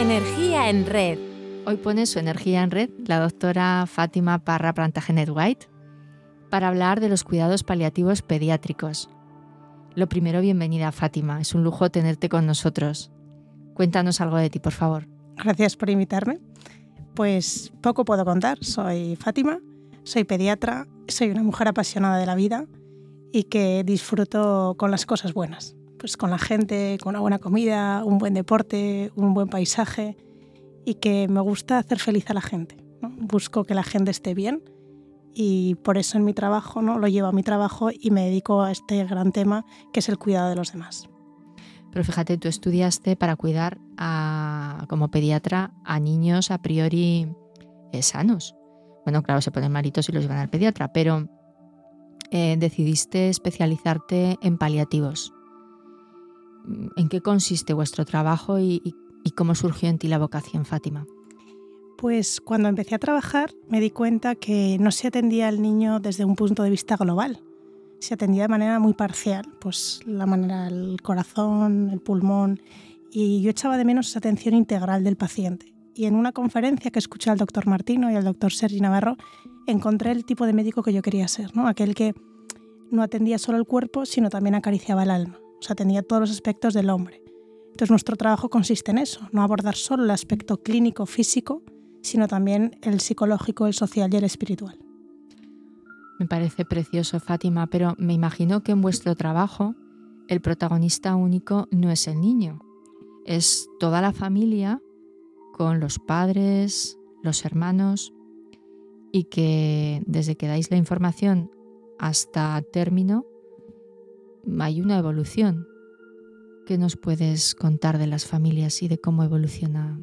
Energía en red. Hoy pone su energía en red la doctora Fátima Parra Plantagenet White para hablar de los cuidados paliativos pediátricos. Lo primero, bienvenida Fátima, es un lujo tenerte con nosotros. Cuéntanos algo de ti, por favor. Gracias por invitarme. Pues poco puedo contar. Soy Fátima, soy pediatra, soy una mujer apasionada de la vida y que disfruto con las cosas buenas pues con la gente, con una buena comida, un buen deporte, un buen paisaje y que me gusta hacer feliz a la gente. Busco que la gente esté bien y por eso en mi trabajo ¿no? lo llevo a mi trabajo y me dedico a este gran tema que es el cuidado de los demás. Pero fíjate, tú estudiaste para cuidar como pediatra a niños a priori eh, sanos. Bueno, claro, se ponen malitos y los llevan al pediatra, pero eh, decidiste especializarte en paliativos. ¿En qué consiste vuestro trabajo y, cómo surgió en ti la vocación, Fátima? Pues cuando empecé a trabajar me di cuenta que no se atendía al niño desde un punto de vista global, se atendía de manera muy parcial, pues la manera el corazón, el pulmón, y yo echaba de menos esa atención integral del paciente. Y en una conferencia que escuché al doctor Martino y al doctor Sergi Navarro, encontré el tipo de médico que yo quería ser, ¿no? aquel que no atendía solo el cuerpo, sino también acariciaba el alma o sea, atendía todos los aspectos del hombre. Entonces nuestro trabajo consiste en eso, no abordar solo el aspecto clínico, físico, sino también el psicológico, el social y el espiritual. Me parece precioso, Fátima, pero me imagino que en vuestro trabajo el protagonista único no es el niño, es toda la familia con los padres, los hermanos, y que desde que dais la información hasta término hay una evolución. ¿Qué nos puedes contar de las familias y de cómo evoluciona?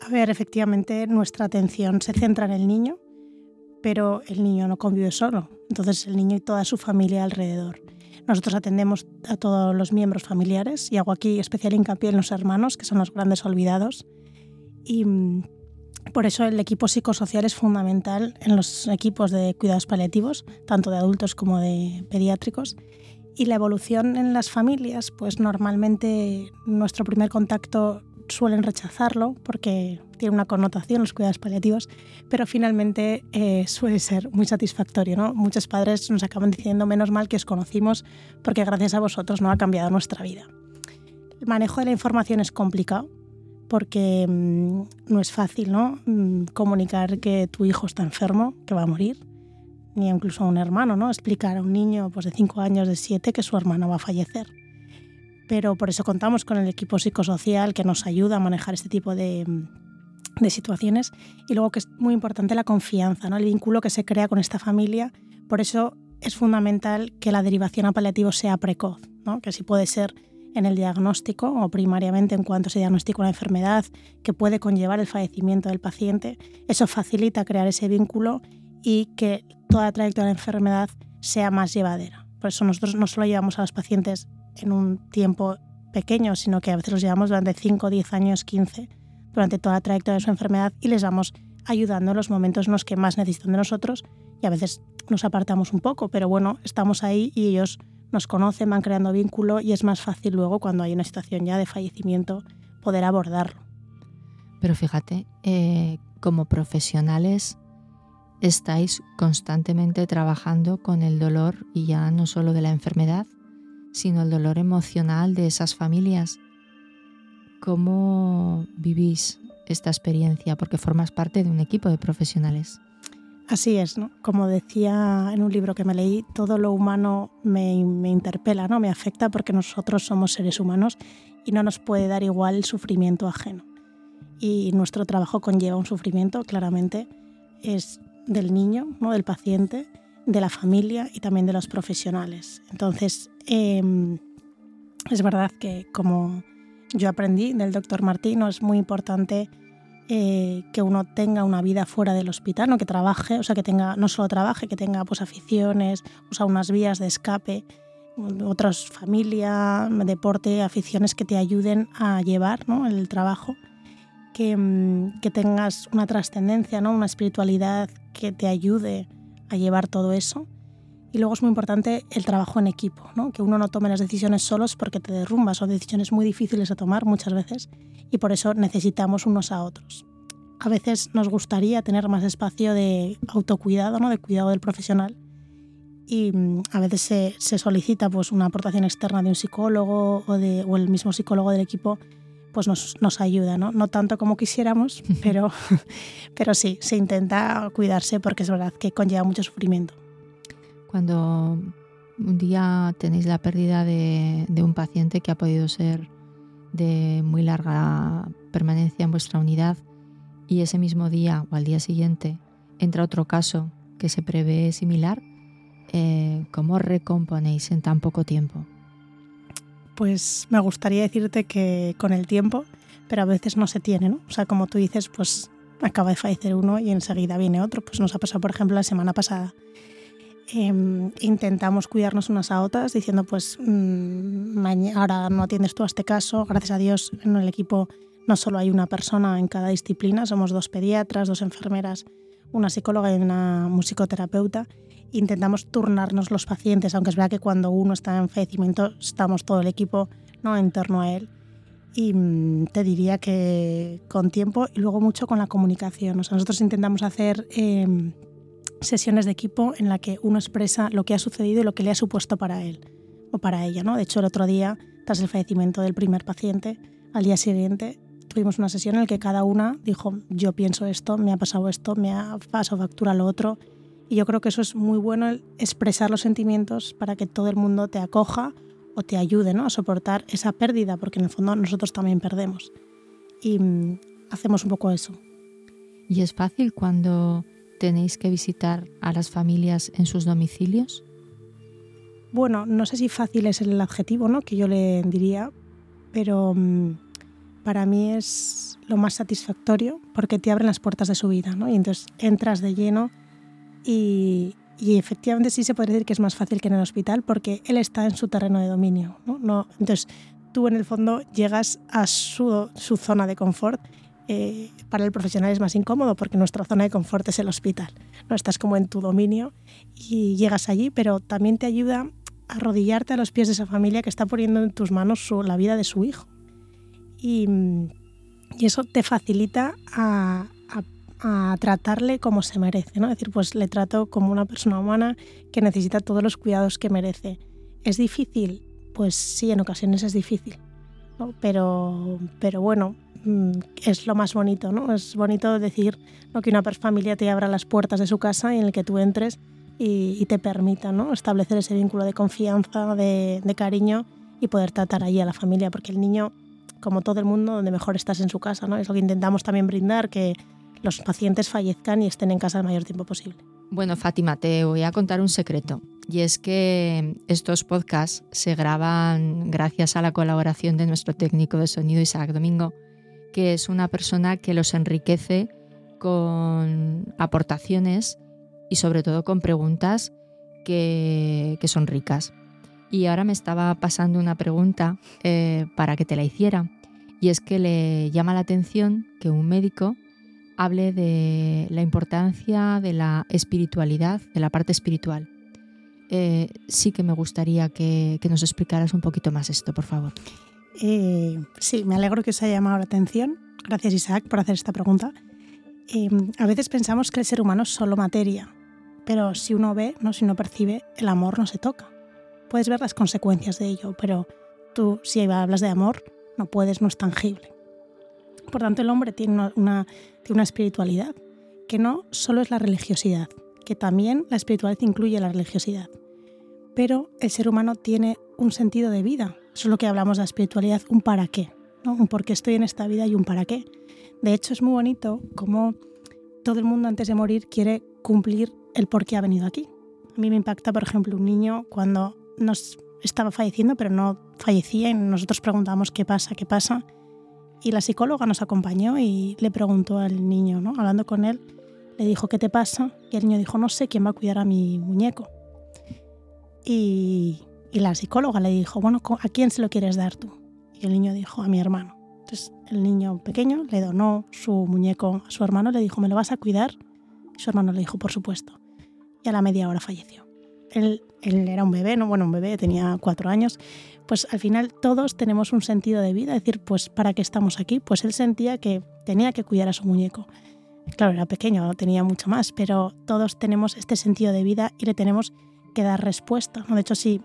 A ver, efectivamente, nuestra atención se centra en el niño, pero el niño no convive solo. Entonces, el niño y toda su familia alrededor. Nosotros atendemos a todos los miembros familiares y hago aquí especial hincapié en los hermanos, que son los grandes olvidados. Y mm, por eso el equipo psicosocial es fundamental en los equipos de cuidados paliativos, tanto de adultos como de pediátricos. Y la evolución en las familias, pues normalmente nuestro primer contacto suelen rechazarlo porque tiene una connotación los cuidados paliativos, pero finalmente eh, suele ser muy satisfactorio. ¿no? Muchos padres nos acaban diciendo, menos mal que os conocimos porque gracias a vosotros no ha cambiado nuestra vida. El manejo de la información es complicado porque mm, no es fácil ¿no? Mm, comunicar que tu hijo está enfermo, que va a morir ni incluso a un hermano, ¿no? Explicar a un niño pues, de 5 años, de 7, que su hermano va a fallecer. Pero por eso contamos con el equipo psicosocial que nos ayuda a manejar este tipo de, de situaciones. Y luego que es muy importante la confianza, ¿no? el vínculo que se crea con esta familia. Por eso es fundamental que la derivación a paliativo sea precoz, ¿no? que si puede ser en el diagnóstico o primariamente en cuanto se diagnostica una enfermedad que puede conllevar el fallecimiento del paciente, eso facilita crear ese vínculo y que toda la trayectoria de la enfermedad sea más llevadera. Por eso nosotros no solo llevamos a los pacientes en un tiempo pequeño, sino que a veces los llevamos durante 5, 10 años, 15, durante toda la trayectoria de su enfermedad y les vamos ayudando en los momentos en los que más necesitan de nosotros y a veces nos apartamos un poco, pero bueno, estamos ahí y ellos nos conocen, van creando vínculo y es más fácil luego cuando hay una situación ya de fallecimiento poder abordarlo. Pero fíjate, eh, como profesionales estáis constantemente trabajando con el dolor y ya no solo de la enfermedad, sino el dolor emocional de esas familias. ¿Cómo vivís esta experiencia? Porque formas parte de un equipo de profesionales. Así es, ¿no? Como decía en un libro que me leí, todo lo humano me, me, interpela, ¿no? Me afecta porque nosotros somos seres humanos y no nos puede dar igual el sufrimiento ajeno. Y nuestro trabajo conlleva un sufrimiento, claramente. Es del niño, ¿no? del paciente, de la familia y también de los profesionales. Entonces, em, es verdad que como yo aprendí del doctor Martino, es muy importante eh, que uno tenga una vida fuera del hospital, ¿no? que trabaje, o sea, que tenga, no solo trabaje, que tenga pues, aficiones, o unas vías de escape, otras familia, deporte, aficiones que te ayuden a llevar ¿no? el trabajo Mm, que, tengas una trascendencia, ¿no? una espiritualidad que te ayude a llevar todo eso Y luego es muy importante el trabajo en equipo, ¿no? que uno no tome las decisiones solos porque te derrumbas, son decisiones muy difíciles de tomar muchas veces y por eso necesitamos unos a otros. A veces nos gustaría tener más espacio de autocuidado, ¿no? de cuidado del profesional y mm, a veces se, solicita pues, una aportación externa de un psicólogo o el mismo psicólogo del equipo pues nos, nos, ayuda, ¿no? No tanto como quisiéramos, pero, pero sí, se intenta cuidarse porque es verdad que conlleva mucho sufrimiento. Cuando un día tenéis la pérdida de, de un paciente que ha podido ser de muy larga permanencia en vuestra unidad y ese mismo día o al día siguiente entra otro caso que se prevé similar, eh, ¿cómo recomponéis en tan poco tiempo? Pues me gustaría decirte que con el tiempo, pero a veces no se tiene, ¿no? O sea, como tú dices, pues acaba de fallecer uno y enseguida viene otro. Pues nos ha pasado, por ejemplo, la semana pasada. Eh, intentamos cuidarnos unas a otras diciendo, pues mmm, ahora no atiendes tú a este caso, gracias a Dios en el equipo no solo hay una persona en cada disciplina, somos dos pediatras, dos enfermeras, una psicóloga y una musicoterapeuta intentamos turnarnos los pacientes, aunque es verdad que cuando uno está en fallecimiento estamos todo el equipo ¿no? en torno a él. Y mm, te diría que con tiempo y luego mucho con la comunicación. O sea, nosotros intentamos hacer eh, sesiones de equipo en la que uno expresa lo que ha sucedido y lo que le ha supuesto para él o para ella. ¿no? De hecho, el otro día, tras el fallecimiento del primer paciente, al día siguiente tuvimos una sesión en la que cada una dijo, yo pienso esto, me ha pasado esto, me ha pasado factura lo otro, y yo creo que eso es muy bueno, el expresar los sentimientos para que todo el mundo te acoja o te ayude ¿no? a soportar esa pérdida, porque en el fondo nosotros también perdemos. Y mm, hacemos un poco eso. ¿Y es fácil cuando tenéis que visitar a las familias en sus domicilios? Bueno, no sé si fácil es el adjetivo ¿no? que yo le diría, pero mm, para mí es lo más satisfactorio porque te abren las puertas de su vida ¿no? y entonces entras de lleno y, efectivamente sí se puede decir que es más fácil que en el hospital porque él está en su terreno de dominio. ¿no? No, entonces tú en el fondo llegas a su, su zona de confort. Eh, para el profesional es más incómodo porque nuestra zona de confort es el hospital. ¿no? Estás como en tu dominio y llegas allí, pero también te ayuda a arrodillarte a los pies de esa familia que está poniendo en tus manos la vida de su hijo. Y, y eso te facilita a, a tratarle como se merece, ¿no? Decir, pues le trato como una persona humana que necesita todos los cuidados que merece. ¿Es difícil? Pues sí, en ocasiones es difícil, pero, pero bueno, mm, es lo más bonito, ¿no? Es bonito decir que una familia te abra las puertas de su casa y en el que tú entres y, te permita ¿no? establecer ese vínculo de confianza, de, de cariño y poder tratar allí a la familia, porque el niño, como todo el mundo, donde mejor estás en su casa, ¿no? Es lo que intentamos también brindar, que los pacientes fallezcan y estén en casa el mayor tiempo posible. Bueno, Fátima, te voy a contar un secreto. Y es que estos podcasts se graban gracias a la colaboración de nuestro técnico de sonido, Isaac Domingo, que es una persona que los enriquece con aportaciones y sobre todo con preguntas que, son ricas. Y ahora me estaba pasando una pregunta eh, para que te la hiciera. Y es que le llama la atención que un médico hable de la importancia de la espiritualidad, de la parte espiritual. Eh, sí que me gustaría que, nos explicaras un poquito más esto, por favor. Eh, sí, me alegro que os haya llamado la atención. Gracias Isaac por hacer esta pregunta. Eh, a veces pensamos que el ser humano es solo materia, pero si uno ve, ¿no? si uno percibe, el amor no se toca. Puedes ver las consecuencias de ello, pero tú si hablas de amor, no puedes, no es tangible. Por tanto, el hombre tiene una, una espiritualidad que no solo es la religiosidad, que también la espiritualidad incluye la religiosidad. Pero el ser humano tiene un sentido de vida. Eso es lo que hablamos de la espiritualidad, un para qué. ¿no? Un por qué estoy en esta vida y un para qué. De hecho, es muy bonito como todo el mundo antes de morir quiere cumplir el por qué ha venido aquí. A mí me impacta, por ejemplo, un niño cuando nos estaba falleciendo, pero no fallecía y nosotros preguntamos qué pasa, qué pasa. Y la psicóloga nos acompañó y le preguntó al niño, ¿no? hablando con él, le dijo, ¿qué te pasa? Y el niño dijo, no sé quién va a cuidar a mi muñeco. Y, y la psicóloga le dijo, bueno, ¿a quién se lo quieres dar tú? Y el niño dijo, a mi hermano. Entonces el niño pequeño le donó su muñeco a su hermano, le dijo, ¿me lo vas a cuidar? Y su hermano le dijo, por supuesto. Y a la media hora falleció. Él, era un bebé, ¿no? Bueno, un bebé, tenía cuatro años. Pues al final todos tenemos un sentido de vida, decir, pues ¿para qué estamos aquí? Pues él sentía que tenía que cuidar a su muñeco. Claro, era pequeño, tenía mucho más, pero todos tenemos este sentido de vida y le tenemos que dar respuesta. ¿no? De hecho, si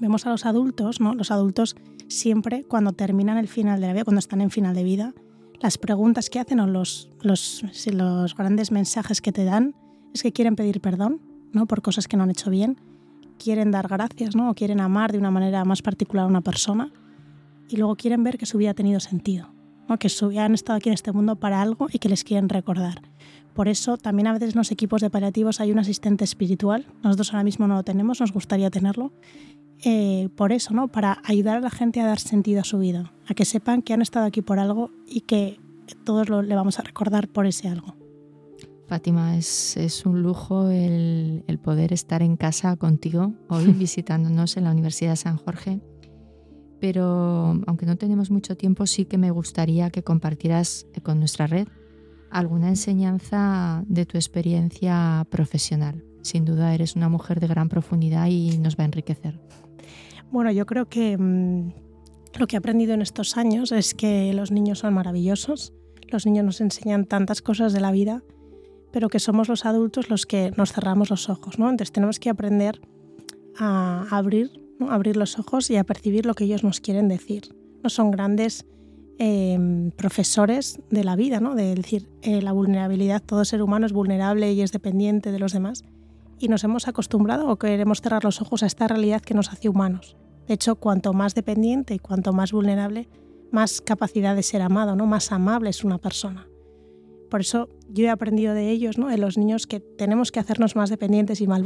vemos a los adultos, ¿no? los adultos siempre cuando terminan el final de la vida, cuando están en final de vida, las preguntas que hacen o los, los, los grandes mensajes que te dan es que quieren pedir perdón ¿no? por cosas que no han hecho bien, quieren dar gracias ¿no? o quieren amar de una manera más particular a una persona y luego quieren ver que su vida ha tenido sentido, ¿no? que su, han estado aquí en este mundo para algo y que les quieren recordar. Por eso también a veces en los equipos de paliativos hay un asistente espiritual. Nosotros ahora mismo no lo tenemos, nos gustaría tenerlo. Eh, por eso, ¿no? Para ayudar a la gente a dar sentido a su vida, a que sepan que han estado aquí por algo y que todos lo, le vamos a recordar por ese algo. Fátima, es, es un lujo el, el, poder estar en casa contigo hoy visitándonos en la Universidad de San Jorge. Pero aunque no tenemos mucho tiempo, sí que me gustaría que compartieras con nuestra red alguna enseñanza de tu experiencia profesional. Sin duda eres una mujer de gran profundidad y nos va a enriquecer. Bueno, yo creo que mmm, lo que he aprendido en estos años es que los niños son maravillosos, los niños nos enseñan tantas cosas de la vida, pero que somos los adultos los que nos cerramos los ojos, ¿no? Entonces tenemos que aprender a abrir, abrir los ojos y a percibir lo que ellos nos quieren decir. No son grandes eh, profesores de la vida, ¿no? de decir, eh, la vulnerabilidad, todo ser humano es vulnerable y es dependiente de los demás. Y nos hemos acostumbrado o queremos cerrar los ojos a esta realidad que nos hace humanos. De hecho, cuanto más dependiente y cuanto más vulnerable, más capacidad de ser amado, ¿no? más amable es una persona. Por eso yo he aprendido de ellos, ¿no? de los niños, que tenemos que hacernos más dependientes y más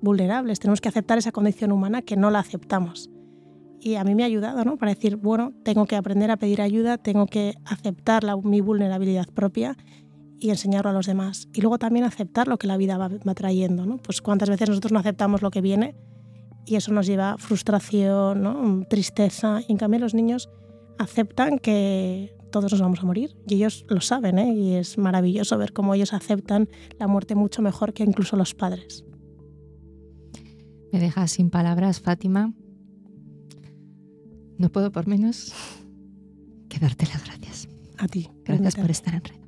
vulnerables. Tenemos que aceptar esa condición humana que no la aceptamos y a mí me ha ayudado, ¿no? Para decir, bueno, tengo que aprender a pedir ayuda, tengo que aceptar la, mi vulnerabilidad propia y enseñarlo a los demás. Y luego también aceptar lo que la vida va, va, trayendo, ¿no? Pues cuántas veces nosotros no aceptamos lo que viene y eso nos lleva a frustración, ¿no? Tristeza. Y en cambio los niños aceptan que todos nos vamos a morir y ellos lo saben, ¿eh? Y es maravilloso ver cómo ellos aceptan la muerte mucho mejor que incluso los padres. Me dejas sin palabras, Fátima. No puedo por menos que darte las gracias. A ti. Gracias por estar en red.